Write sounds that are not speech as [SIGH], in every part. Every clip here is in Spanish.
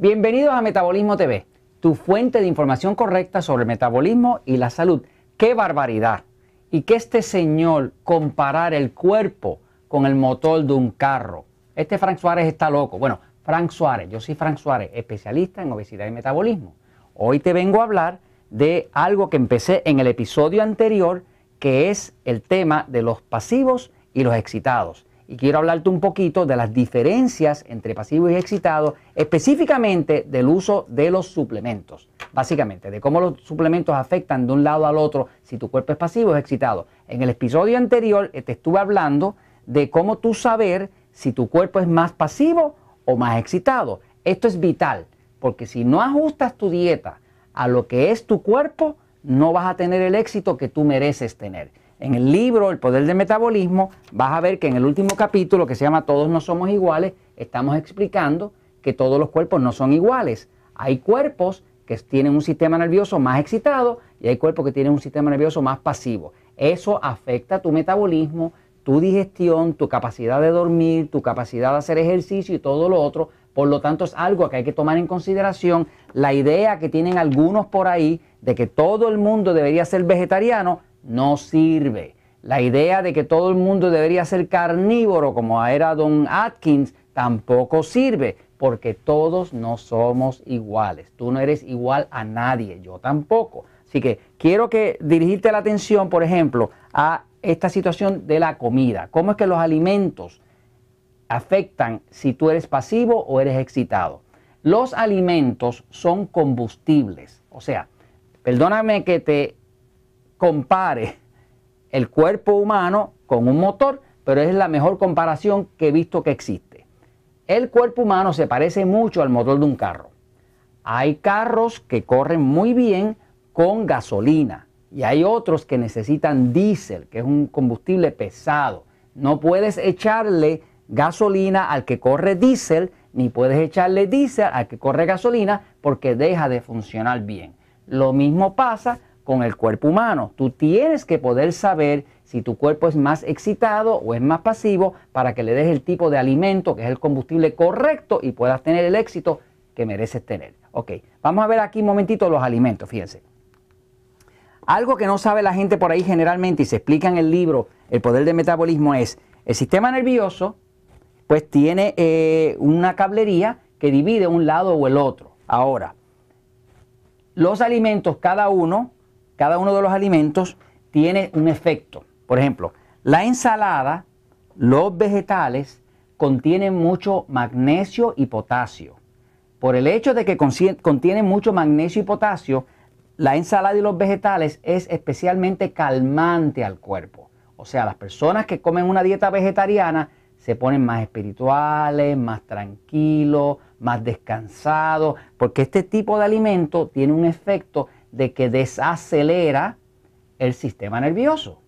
Bienvenidos a Metabolismo TV, tu fuente de información correcta sobre el metabolismo y la salud. ¡Qué barbaridad! Y que este señor comparar el cuerpo con el motor de un carro. Este Frank Suárez está loco. Bueno, Frank Suárez, yo soy Frank Suárez, especialista en obesidad y metabolismo. Hoy te vengo a hablar de algo que empecé en el episodio anterior, que es el tema de los pasivos y los excitados y quiero hablarte un poquito de las diferencias entre pasivo y excitado, específicamente del uso de los suplementos. Básicamente, de cómo los suplementos afectan de un lado al otro si tu cuerpo es pasivo o es excitado. En el episodio anterior eh, te estuve hablando de cómo tú saber si tu cuerpo es más pasivo o más excitado. Esto es vital, porque si no ajustas tu dieta a lo que es tu cuerpo, no vas a tener el éxito que tú mereces tener. En el libro El Poder del Metabolismo vas a ver que en el último capítulo que se llama Todos no somos iguales, estamos explicando que todos los cuerpos no son iguales. Hay cuerpos que tienen un sistema nervioso más excitado y hay cuerpos que tienen un sistema nervioso más pasivo. Eso afecta tu metabolismo, tu digestión, tu capacidad de dormir, tu capacidad de hacer ejercicio y todo lo otro. Por lo tanto, es algo que hay que tomar en consideración. La idea que tienen algunos por ahí de que todo el mundo debería ser vegetariano no sirve. La idea de que todo el mundo debería ser carnívoro, como era Don Atkins, tampoco sirve, porque todos no somos iguales. Tú no eres igual a nadie, yo tampoco. Así que quiero que dirigirte la atención, por ejemplo, a esta situación de la comida. ¿Cómo es que los alimentos afectan si tú eres pasivo o eres excitado? Los alimentos son combustibles. O sea, perdóname que te compare el cuerpo humano con un motor, pero es la mejor comparación que he visto que existe. El cuerpo humano se parece mucho al motor de un carro. Hay carros que corren muy bien con gasolina y hay otros que necesitan diésel, que es un combustible pesado. No puedes echarle gasolina al que corre diésel, ni puedes echarle diésel al que corre gasolina porque deja de funcionar bien. Lo mismo pasa con el cuerpo humano. Tú tienes que poder saber si tu cuerpo es más excitado o es más pasivo para que le des el tipo de alimento que es el combustible correcto y puedas tener el éxito que mereces tener. Ok, vamos a ver aquí un momentito los alimentos, fíjense. Algo que no sabe la gente por ahí generalmente y se explica en el libro El poder del metabolismo es el sistema nervioso pues tiene eh, una cablería que divide un lado o el otro. Ahora, los alimentos, cada uno, cada uno de los alimentos tiene un efecto. Por ejemplo, la ensalada, los vegetales contienen mucho magnesio y potasio. Por el hecho de que contienen mucho magnesio y potasio, la ensalada y los vegetales es especialmente calmante al cuerpo. O sea, las personas que comen una dieta vegetariana se ponen más espirituales, más tranquilos, más descansados, porque este tipo de alimento tiene un efecto de que desacelera el sistema nervioso.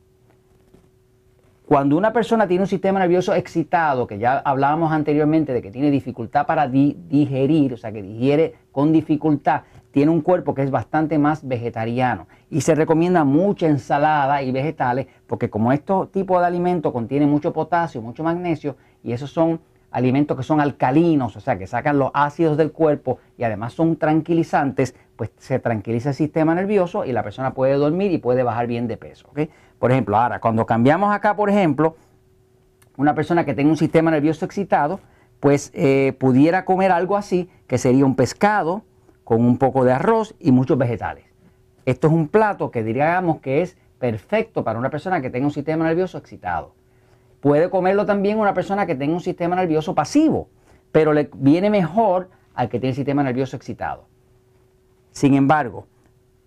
Cuando una persona tiene un sistema nervioso excitado, que ya hablábamos anteriormente de que tiene dificultad para digerir, o sea, que digiere con dificultad, tiene un cuerpo que es bastante más vegetariano. Y se recomienda mucha ensalada y vegetales, porque como estos tipos de alimentos contienen mucho potasio, mucho magnesio, y esos son alimentos que son alcalinos, o sea, que sacan los ácidos del cuerpo y además son tranquilizantes, pues se tranquiliza el sistema nervioso y la persona puede dormir y puede bajar bien de peso. Por ejemplo, ahora, cuando cambiamos acá, por ejemplo, una persona que tenga un sistema nervioso excitado, pues eh, pudiera comer algo así, que sería un pescado con un poco de arroz y muchos vegetales. Esto es un plato que diríamos que es perfecto para una persona que tenga un sistema nervioso excitado. Puede comerlo también una persona que tenga un sistema nervioso pasivo, pero le viene mejor al que tiene el sistema nervioso excitado. Sin embargo,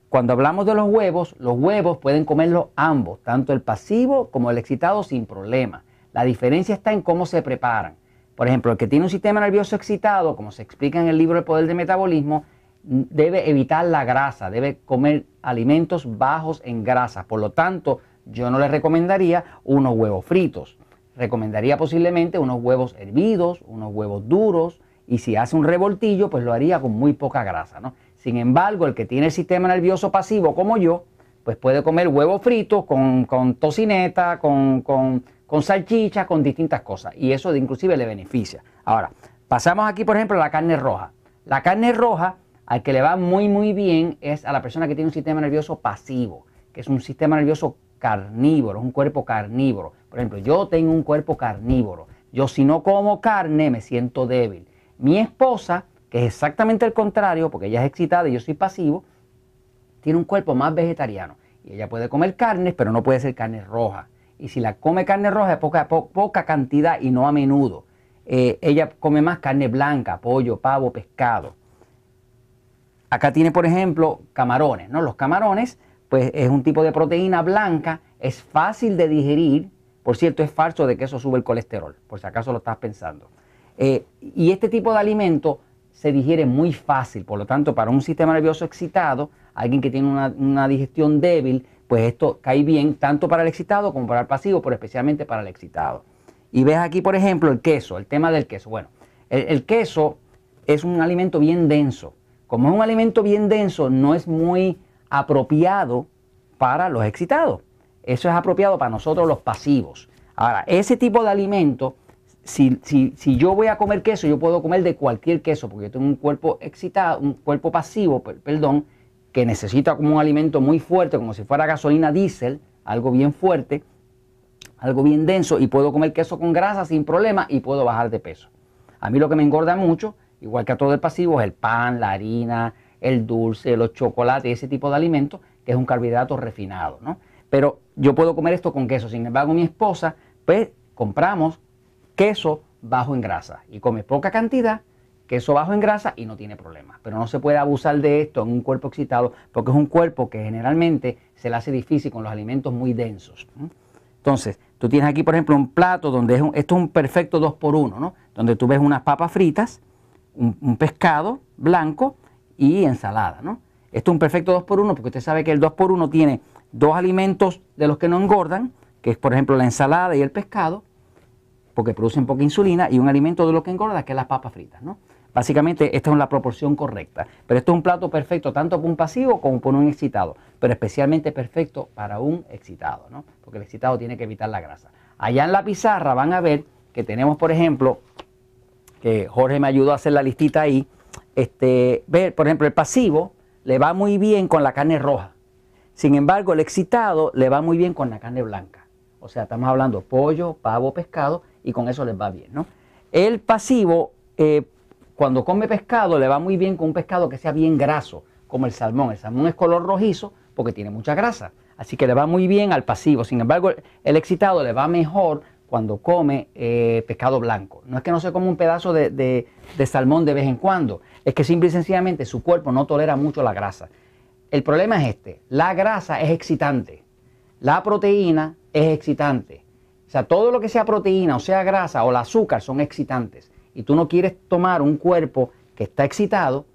cuando hablamos de los huevos, los huevos pueden comerlos ambos, tanto el pasivo como el excitado sin problema. La diferencia está en cómo se preparan. Por ejemplo, el que tiene un sistema nervioso excitado, como se explica en el libro El Poder del Metabolismo, debe evitar la grasa, debe comer alimentos bajos en grasa. Por lo tanto, yo no le recomendaría unos huevos fritos recomendaría posiblemente unos huevos hervidos, unos huevos duros, y si hace un revoltillo, pues lo haría con muy poca grasa. ¿no? Sin embargo, el que tiene el sistema nervioso pasivo como yo, pues puede comer huevos fritos con, tocineta, con, con, con salchicha, con distintas cosas. Y eso inclusive le beneficia. Ahora, pasamos aquí, por ejemplo, a la carne roja. La carne roja, al que le va muy muy bien, es a la persona que tiene un sistema nervioso pasivo, que es un sistema nervioso carnívoro, un cuerpo carnívoro. Por ejemplo, yo tengo un cuerpo carnívoro. Yo si no como carne me siento débil. Mi esposa, que es exactamente el contrario, porque ella es excitada y yo soy pasivo, tiene un cuerpo más vegetariano. Y ella puede comer carne, pero no puede ser carne roja. Y si la come carne roja es poca, poca cantidad y no a menudo. Eh, ella come más carne blanca, pollo, pavo, pescado. Acá tiene, por ejemplo, camarones. ¿no? Los camarones, pues es un tipo de proteína blanca, es fácil de digerir. Por cierto, es falso de que eso sube el colesterol, por si acaso lo estás pensando. Eh, y este tipo de alimento se digiere muy fácil, por lo tanto, para un sistema nervioso excitado, alguien que tiene una, digestión débil, pues esto cae bien tanto para el excitado como para el pasivo, pero especialmente para el excitado. Y ves aquí, por ejemplo, el queso, el tema del queso. Bueno, el, queso es un alimento bien denso. Como es un alimento bien denso, no es muy apropiado para los excitados. Eso es apropiado para nosotros los pasivos. Ahora, ese tipo de alimento, si, si, yo voy a comer queso, yo puedo comer de cualquier queso, porque yo tengo un cuerpo excitado, un cuerpo pasivo, perdón, que necesita como un alimento muy fuerte, como si fuera gasolina diésel, algo bien fuerte, algo bien denso, y puedo comer queso con grasa sin problema y puedo bajar de peso. A mí lo que me engorda mucho, igual que a todo el pasivo, es el pan, la harina, el dulce, los chocolates, ese tipo de alimentos, que es un carbohidrato refinado, ¿no? Pero yo puedo comer esto con queso. Sin embargo, mi esposa, pues compramos queso bajo en grasa y come poca cantidad queso bajo en grasa y no tiene problema. Pero no se puede abusar de esto en un cuerpo excitado porque es un cuerpo que generalmente se le hace difícil con los alimentos muy densos. Entonces, tú tienes aquí, por ejemplo, un plato donde es esto es un perfecto 2 por 1 ¿no? Donde tú ves unas papas fritas, un, pescado blanco y ensalada, ¿no? Esto es un perfecto 2 por 1 porque usted sabe que el 2 por 1 tiene dos alimentos de los que no engordan, que es, por ejemplo, la ensalada y el pescado, porque producen poca insulina, y un alimento de lo que engorda, que es las papas fritas, ¿no? Básicamente esta es la proporción correcta. Pero esto es un plato perfecto tanto para un pasivo como para un excitado, pero especialmente perfecto para un excitado, ¿no? porque el excitado tiene que evitar la grasa. Allá en la pizarra van a ver que tenemos, por ejemplo, que Jorge me ayudó a hacer la listita ahí, este, ver, por ejemplo, el pasivo le va muy bien con la carne roja. Sin embargo, el excitado le va muy bien con la carne blanca. O sea, estamos hablando pollo, pavo, pescado y con eso les va bien, ¿no? El pasivo eh, cuando come pescado le va muy bien con un pescado que sea bien graso, como el salmón. El salmón es color rojizo porque tiene mucha grasa. Así que le va muy bien al pasivo. Sin embargo, el excitado le va mejor cuando come eh, pescado blanco. No es que no se come un pedazo de, de, salmón de vez en cuando, es que simple y sencillamente su cuerpo no tolera mucho la grasa. El problema es este, la grasa es excitante, la proteína es excitante. O sea, todo lo que sea proteína o sea grasa o el azúcar son excitantes y tú no quieres tomar un cuerpo que está excitado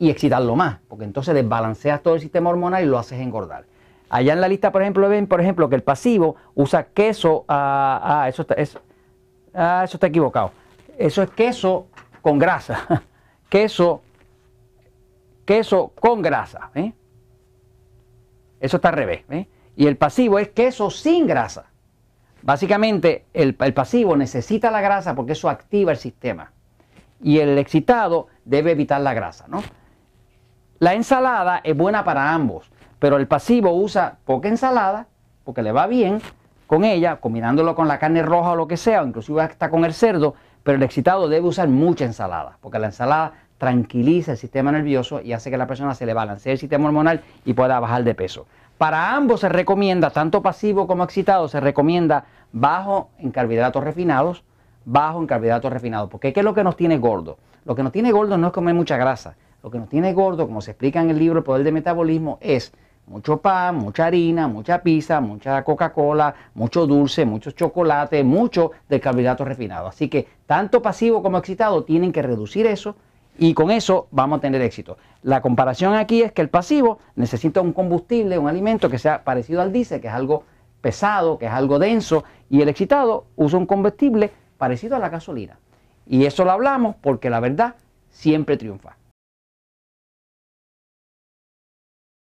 y excitarlo más, porque entonces desbalanceas todo el sistema hormonal y lo haces engordar. Allá en la lista, por ejemplo, ven, por ejemplo, que el pasivo usa queso, ah, ah eso, está, ah, eso está equivocado. Eso es queso con grasa. [LAUGHS] queso, queso con grasa. ¿eh? Eso está al revés. ¿eh? Y el pasivo es queso sin grasa. Básicamente, el, pasivo necesita la grasa porque eso activa el sistema. Y el excitado debe evitar la grasa, ¿no? La ensalada es buena para ambos, pero el pasivo usa poca ensalada porque le va bien con ella, combinándolo con la carne roja o lo que sea, o inclusive hasta con el cerdo, pero el excitado debe usar mucha ensalada, porque la ensalada tranquiliza el sistema nervioso y hace que la persona se le balancee el sistema hormonal y pueda bajar de peso. Para ambos se recomienda, tanto pasivo como excitado, se recomienda bajo en carbohidratos refinados, bajo en carbohidratos refinados. Porque ¿qué es lo que nos tiene gordo? Lo que nos tiene gordo no es comer mucha grasa. Lo que nos tiene gordo, como se explica en el libro El Poder del Metabolismo, es mucho pan, mucha harina, mucha pizza, mucha Coca-Cola, mucho dulce, mucho chocolate, mucho de carbohidratos refinados. Así que tanto pasivo como excitado tienen que reducir eso y con eso vamos a tener éxito. La comparación aquí es que el pasivo necesita un combustible, un alimento que sea parecido al diésel, que es algo pesado, que es algo denso, y el excitado usa un combustible parecido a la gasolina. Y eso lo hablamos porque la verdad siempre triunfa.